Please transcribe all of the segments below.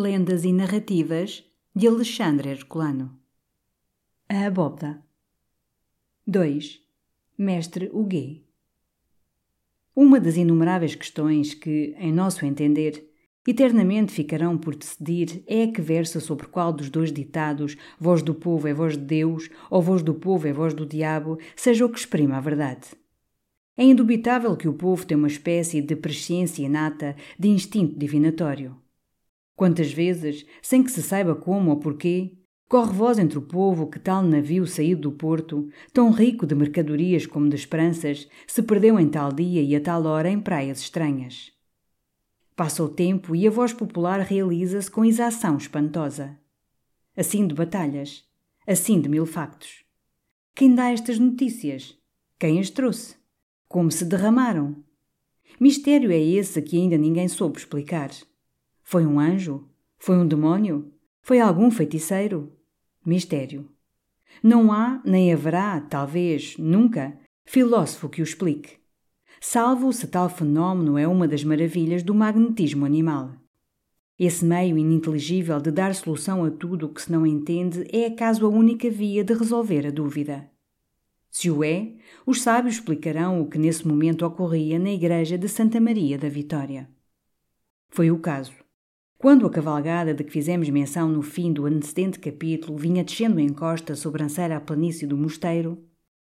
Lendas e Narrativas de Alexandre Herculano A Abóbada 2. Mestre Huguet Uma das inumeráveis questões que, em nosso entender, eternamente ficarão por decidir é a que versa sobre qual dos dois ditados, voz do povo é voz de Deus, ou voz do povo é voz do diabo, seja o que exprima a verdade. É indubitável que o povo tem uma espécie de presciência inata, de instinto divinatório. Quantas vezes, sem que se saiba como ou porquê, corre voz entre o povo que tal navio saído do porto, tão rico de mercadorias como de esperanças, se perdeu em tal dia e a tal hora em praias estranhas. Passa o tempo e a voz popular realiza-se com exação espantosa. Assim de batalhas, assim de mil factos. Quem dá estas notícias? Quem as trouxe? Como se derramaram? Mistério é esse que ainda ninguém soube explicar. Foi um anjo? Foi um demônio? Foi algum feiticeiro? Mistério. Não há, nem haverá, talvez, nunca, filósofo que o explique. Salvo se tal fenómeno é uma das maravilhas do magnetismo animal. Esse meio ininteligível de dar solução a tudo o que se não entende é acaso a única via de resolver a dúvida. Se o é, os sábios explicarão o que nesse momento ocorria na igreja de Santa Maria da Vitória. Foi o caso. Quando a cavalgada de que fizemos menção no fim do antecedente capítulo vinha descendo em costa sobranceira à planície do mosteiro,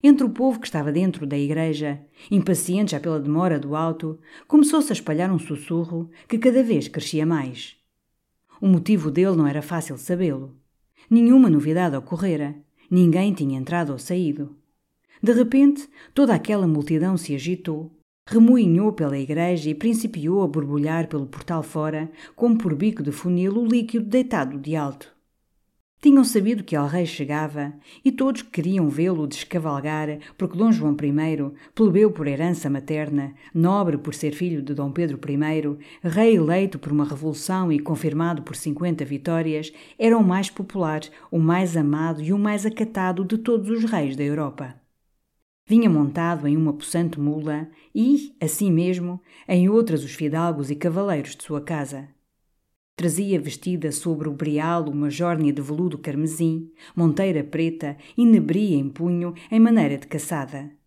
entre o povo que estava dentro da igreja, impaciente já pela demora do alto, começou-se a espalhar um sussurro que cada vez crescia mais. O motivo dele não era fácil sabê-lo. Nenhuma novidade ocorrera, ninguém tinha entrado ou saído. De repente, toda aquela multidão se agitou, remoinhou pela igreja e principiou a borbulhar pelo portal fora, como por bico de funil o líquido deitado de alto. Tinham sabido que El-Rei chegava e todos queriam vê-lo descavalgar, porque Dom João I, plebeu por herança materna, nobre por ser filho de Dom Pedro I, rei eleito por uma revolução e confirmado por cinquenta vitórias, era o mais popular, o mais amado e o mais acatado de todos os reis da Europa. Vinha montado em uma possante mula e, assim mesmo, em outras os fidalgos e cavaleiros de sua casa. Trazia vestida sobre o brial uma jórnia de veludo carmesim, monteira preta e nebria em punho em maneira de caçada.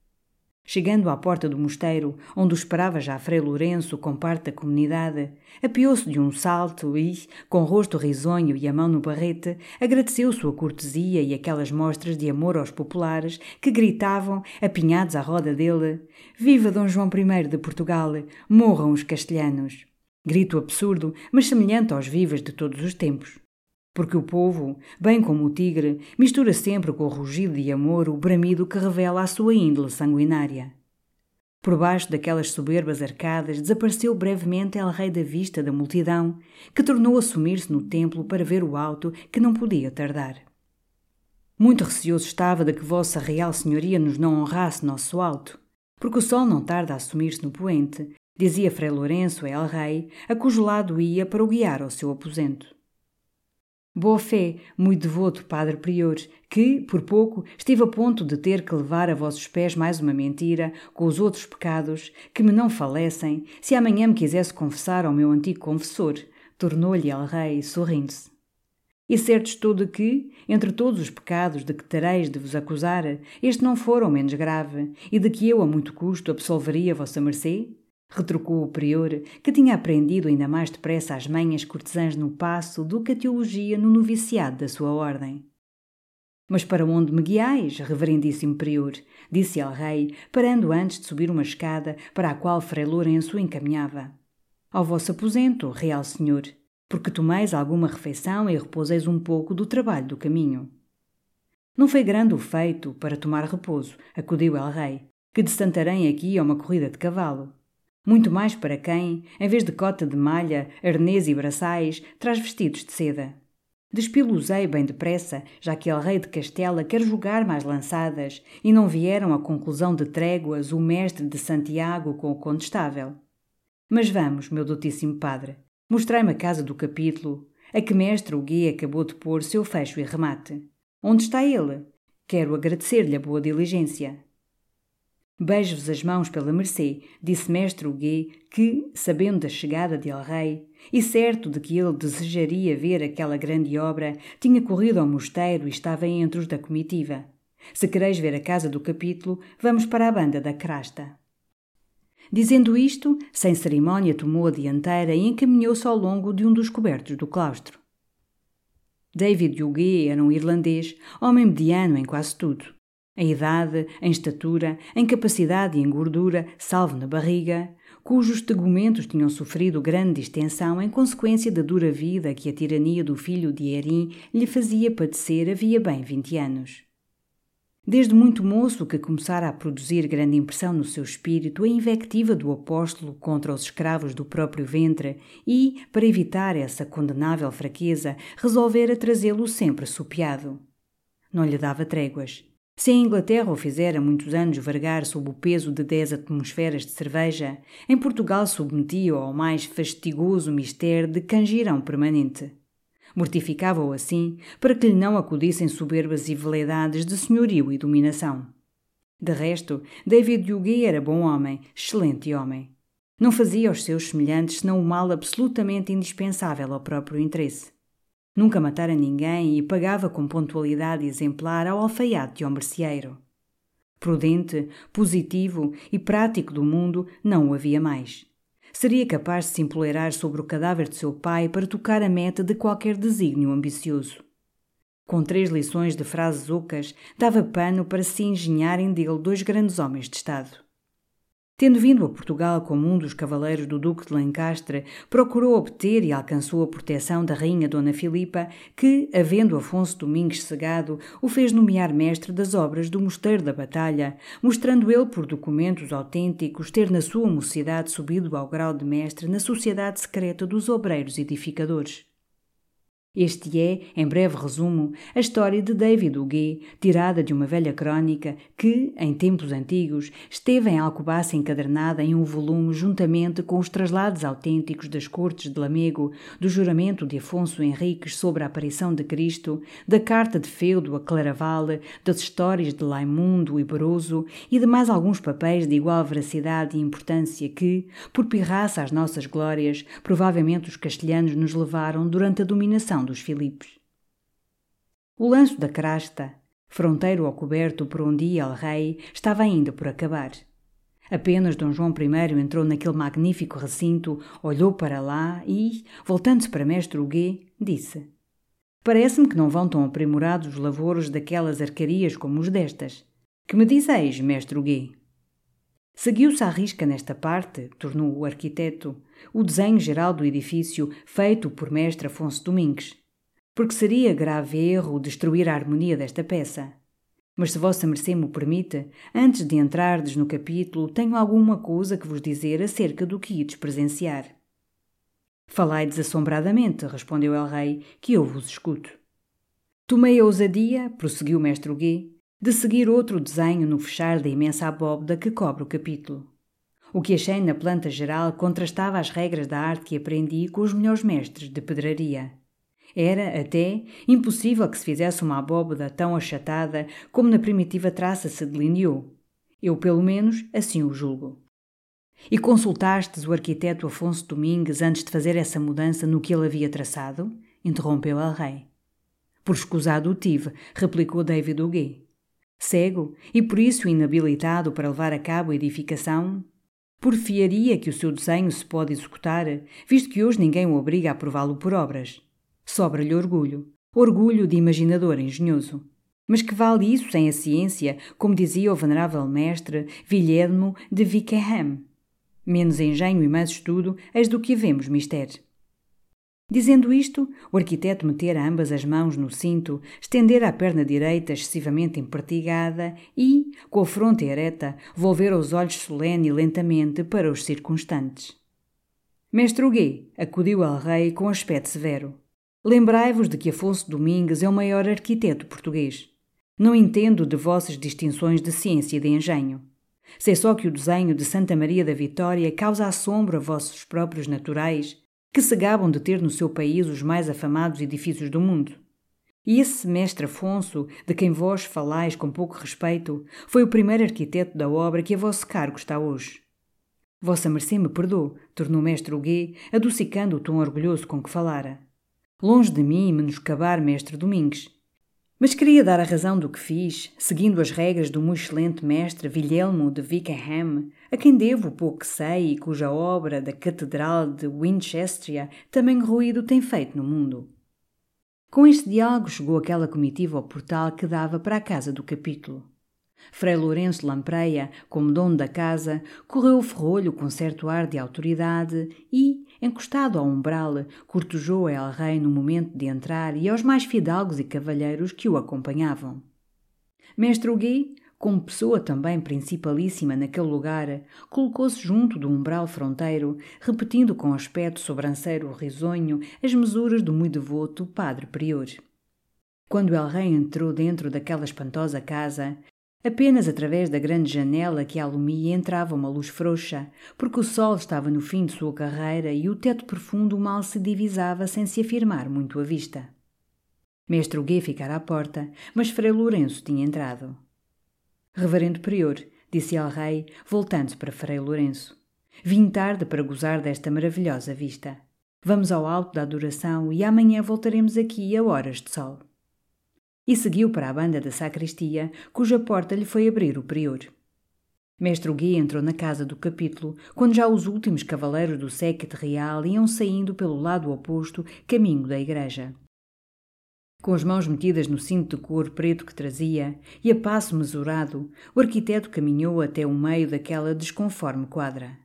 Chegando à porta do mosteiro, onde o esperava já Frei Lourenço com parte da comunidade, apiou-se de um salto e, com o rosto risonho e a mão no barrete, agradeceu sua cortesia e aquelas mostras de amor aos populares que gritavam, apinhados à roda dele: Viva Dom João I de Portugal! Morram os castelhanos! Grito absurdo, mas semelhante aos vivas de todos os tempos. Porque o povo, bem como o tigre, mistura sempre com o rugido de amor o bramido que revela a sua índole sanguinária. Por baixo daquelas soberbas arcadas desapareceu brevemente El Rei da vista da multidão, que tornou a sumir-se no templo para ver o alto que não podia tardar. Muito receoso estava de que Vossa Real Senhoria nos não honrasse nosso alto, porque o sol não tarda a sumir-se no poente, dizia Frei Lourenço a El Rei, a cujo lado ia para o guiar ao seu aposento. Boa fé, muito devoto padre prior, que, por pouco, esteve a ponto de ter que levar a vossos pés mais uma mentira, com os outros pecados, que me não falecem, se amanhã me quisesse confessar ao meu antigo confessor, tornou-lhe el rei, sorrindo-se. E certo estou de que, entre todos os pecados de que tereis de vos acusar, este não for o menos grave, e de que eu a muito custo absolveria vossa mercê? Retrucou o prior, que tinha aprendido ainda mais depressa as manhas cortesãs no passo do que a teologia no noviciado da sua ordem. Mas para onde me guiais, reverendíssimo prior? disse ao rei, parando antes de subir uma escada para a qual Frei Lourenço encaminhava. Ao vosso aposento, real senhor, porque tomeis alguma refeição e repouseis um pouco do trabalho do caminho. Não foi grande o feito para tomar repouso, acudiu el rei, que de Santarém aqui é uma corrida de cavalo. Muito mais para quem, em vez de cota de malha, arnês e braçais, traz vestidos de seda. Despiluzei bem depressa, já que el rei de Castela quer jogar mais lançadas, e não vieram à conclusão de tréguas o mestre de Santiago com o condestável. Mas vamos, meu doutíssimo padre, mostrai-me a casa do capítulo, a que mestre o guia acabou de pôr seu fecho e remate. Onde está ele? Quero agradecer-lhe a boa diligência. Beijo-vos as mãos pela mercê, disse mestre Huguet, que, sabendo da chegada de El Rei, e certo de que ele desejaria ver aquela grande obra, tinha corrido ao mosteiro e estava entre os da comitiva. Se quereis ver a casa do capítulo, vamos para a banda da crasta. Dizendo isto, sem cerimónia tomou a dianteira e encaminhou-se ao longo de um dos cobertos do claustro. David Huguet era um irlandês, homem mediano em quase tudo. Em idade, em estatura, em capacidade e em gordura, salvo na barriga, cujos tegumentos tinham sofrido grande distensão em consequência da dura vida que a tirania do filho de Erin lhe fazia padecer havia bem vinte anos. Desde muito moço que começara a produzir grande impressão no seu espírito a invectiva do apóstolo contra os escravos do próprio ventre e, para evitar essa condenável fraqueza, resolvera trazê-lo sempre sopeado. Não lhe dava tréguas. Se a Inglaterra o fizera muitos anos vergar sob o peso de dez atmosferas de cerveja, em Portugal submetia-o ao mais fastigoso mistério de cangirão permanente. Mortificava-o assim para que lhe não acudissem soberbas e veleidades de senhorio e dominação. De resto, David Huguet era bom homem, excelente homem. Não fazia aos seus semelhantes senão o mal absolutamente indispensável ao próprio interesse. Nunca matara ninguém e pagava com pontualidade exemplar ao alfaiate e ao merceeiro. Prudente, positivo e prático do mundo não o havia mais. Seria capaz de se empoleirar sobre o cadáver de seu pai para tocar a meta de qualquer desígnio ambicioso. Com três lições de frases ocas, dava pano para se engenharem dele dois grandes homens de Estado. Tendo vindo a Portugal como um dos cavaleiros do Duque de Lencastre, procurou obter e alcançou a proteção da Rainha Dona Filipa, que, havendo Afonso Domingues cegado, o fez nomear mestre das obras do Mosteiro da Batalha, mostrando ele por documentos autênticos ter na sua mocidade subido ao grau de mestre na sociedade secreta dos obreiros edificadores. Este é, em breve resumo, a história de David Huguet, tirada de uma velha crónica que, em tempos antigos, esteve em Alcobaça encadernada em um volume juntamente com os traslados autênticos das cortes de Lamego, do juramento de Afonso Henriques sobre a aparição de Cristo, da carta de feudo a Claraval, das histórias de Laimundo e Broso e de mais alguns papéis de igual veracidade e importância que, por pirraça às nossas glórias, provavelmente os castelhanos nos levaram durante a dominação dos Filipes. O lanço da crasta, fronteiro ao coberto por onde ia o rei, estava ainda por acabar. Apenas Dom João I entrou naquele magnífico recinto, olhou para lá e, voltando-se para Mestre Huguet, disse: Parece-me que não vão tão aprimorados os lavouros daquelas arcarias como os destas. Que me dizeis, Mestre Huguet? Seguiu-se à risca nesta parte, tornou o arquiteto, o desenho geral do edifício feito por mestre Afonso Domingues, porque seria grave erro destruir a harmonia desta peça. Mas se vossa mercê me permite, antes de entrardes no capítulo, tenho alguma coisa que vos dizer acerca do que ides presenciar. Falai desassombradamente, respondeu el rei, que eu vos escuto. Tomei a ousadia, prosseguiu mestre Huguet, de seguir outro desenho no fechar da imensa abóbada que cobre o capítulo. O que achei na planta geral contrastava as regras da arte que aprendi com os melhores mestres de pedraria. Era, até, impossível que se fizesse uma abóbada tão achatada como na primitiva traça se delineou. Eu, pelo menos, assim o julgo. E consultastes o arquiteto Afonso Domingues antes de fazer essa mudança no que ele havia traçado? Interrompeu el rei. Por escusado o tive, replicou David Huguet cego e por isso inabilitado para levar a cabo a edificação? Porfiaria que o seu desenho se pode executar, visto que hoje ninguém o obriga a prová-lo por obras. Sobra-lhe orgulho, orgulho de imaginador engenhoso. Mas que vale isso sem a ciência, como dizia o venerável mestre Vilhelmo de Wickham? Menos engenho e mais estudo, eis do que havemos mister. Dizendo isto, o arquiteto metera ambas as mãos no cinto, estendera a perna direita excessivamente empertigada e, com a fronte ereta, volvera os olhos solene e lentamente para os circunstantes. Mestre Huguet, acudiu ao rei com aspecto severo. Lembrai-vos de que Afonso Domingues é o maior arquiteto português. Não entendo de vossas distinções de ciência e de engenho. Sei só que o desenho de Santa Maria da Vitória causa assombro a vossos próprios naturais que se gabam de ter no seu país os mais afamados edifícios do mundo. E esse mestre Afonso, de quem vós falais com pouco respeito, foi o primeiro arquiteto da obra que a vosso cargo está hoje. Vossa mercê me perdoe, tornou mestre Huguet, adocicando o tom orgulhoso com que falara. Longe de mim menoscabar mestre Domingues. Mas queria dar a razão do que fiz, seguindo as regras do muito excelente mestre Wilhelmo de Wickenham, a quem devo o pouco que sei e cuja obra da Catedral de Winchester também ruído tem feito no mundo. Com este diálogo chegou aquela comitiva ao portal que dava para a casa do capítulo. Frei Lourenço Lampreia, como dono da casa, correu o ferrolho com certo ar de autoridade e, encostado ao umbral, cortejou a El Rei no momento de entrar e aos mais fidalgos e cavalheiros que o acompanhavam. Mestre Huguet, como pessoa também principalíssima naquele lugar, colocou-se junto do umbral fronteiro, repetindo com aspecto sobranceiro risonho as mesuras do muito devoto padre prior. Quando El Rei entrou dentro daquela espantosa casa, Apenas através da grande janela que alumia entrava uma luz frouxa, porque o sol estava no fim de sua carreira e o teto profundo mal se divisava sem se afirmar muito à vista. Mestre Huguet ficara à porta, mas Frei Lourenço tinha entrado. Reverendo Prior, disse ao rei, voltando-se para Frei Lourenço. Vim tarde para gozar desta maravilhosa vista. Vamos ao alto da adoração e amanhã voltaremos aqui a horas de sol e seguiu para a banda da sacristia, cuja porta lhe foi abrir o prior. Mestre Gui entrou na casa do capítulo quando já os últimos cavaleiros do séquito real iam saindo pelo lado oposto, caminho da igreja. Com as mãos metidas no cinto de couro preto que trazia e a passo mesurado, o arquiteto caminhou até o meio daquela desconforme quadra.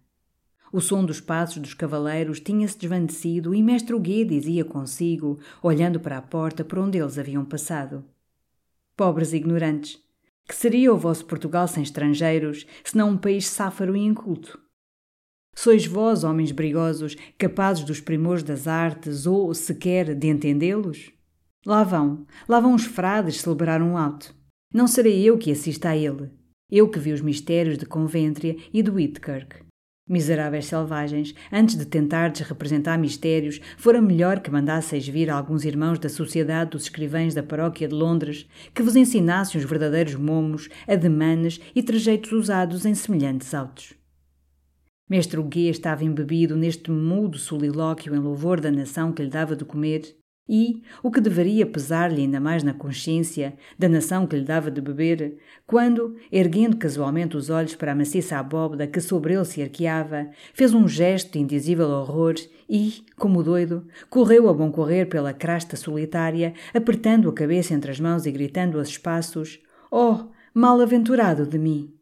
O som dos passos dos cavaleiros tinha-se desvanecido e mestre Huguet dizia consigo, olhando para a porta por onde eles haviam passado. Pobres ignorantes, que seria o vosso Portugal sem estrangeiros, senão um país sáfaro e inculto? Sois vós, homens brigosos, capazes dos primores das artes ou, sequer, de entendê-los? Lá vão, lá vão os frades celebrar um auto. Não serei eu que assista a ele. Eu que vi os mistérios de Conventria e de Whitkirk. Miseráveis selvagens, antes de tentardes representar mistérios, fora melhor que mandasseis vir alguns irmãos da Sociedade dos Escrivães da Paróquia de Londres, que vos ensinassem os verdadeiros momos, ademanes e trejeitos usados em semelhantes autos. Mestre Huguet estava embebido neste mudo solilóquio em louvor da nação que lhe dava de comer, e, o que deveria pesar-lhe ainda mais na consciência da nação que lhe dava de beber, quando, erguendo casualmente os olhos para a maciça abóbada que sobre ele se arqueava, fez um gesto de indizível horror e, como doido, correu a bom correr pela crasta solitária, apertando a cabeça entre as mãos e gritando aos espaços: Oh, mal-aventurado de mim!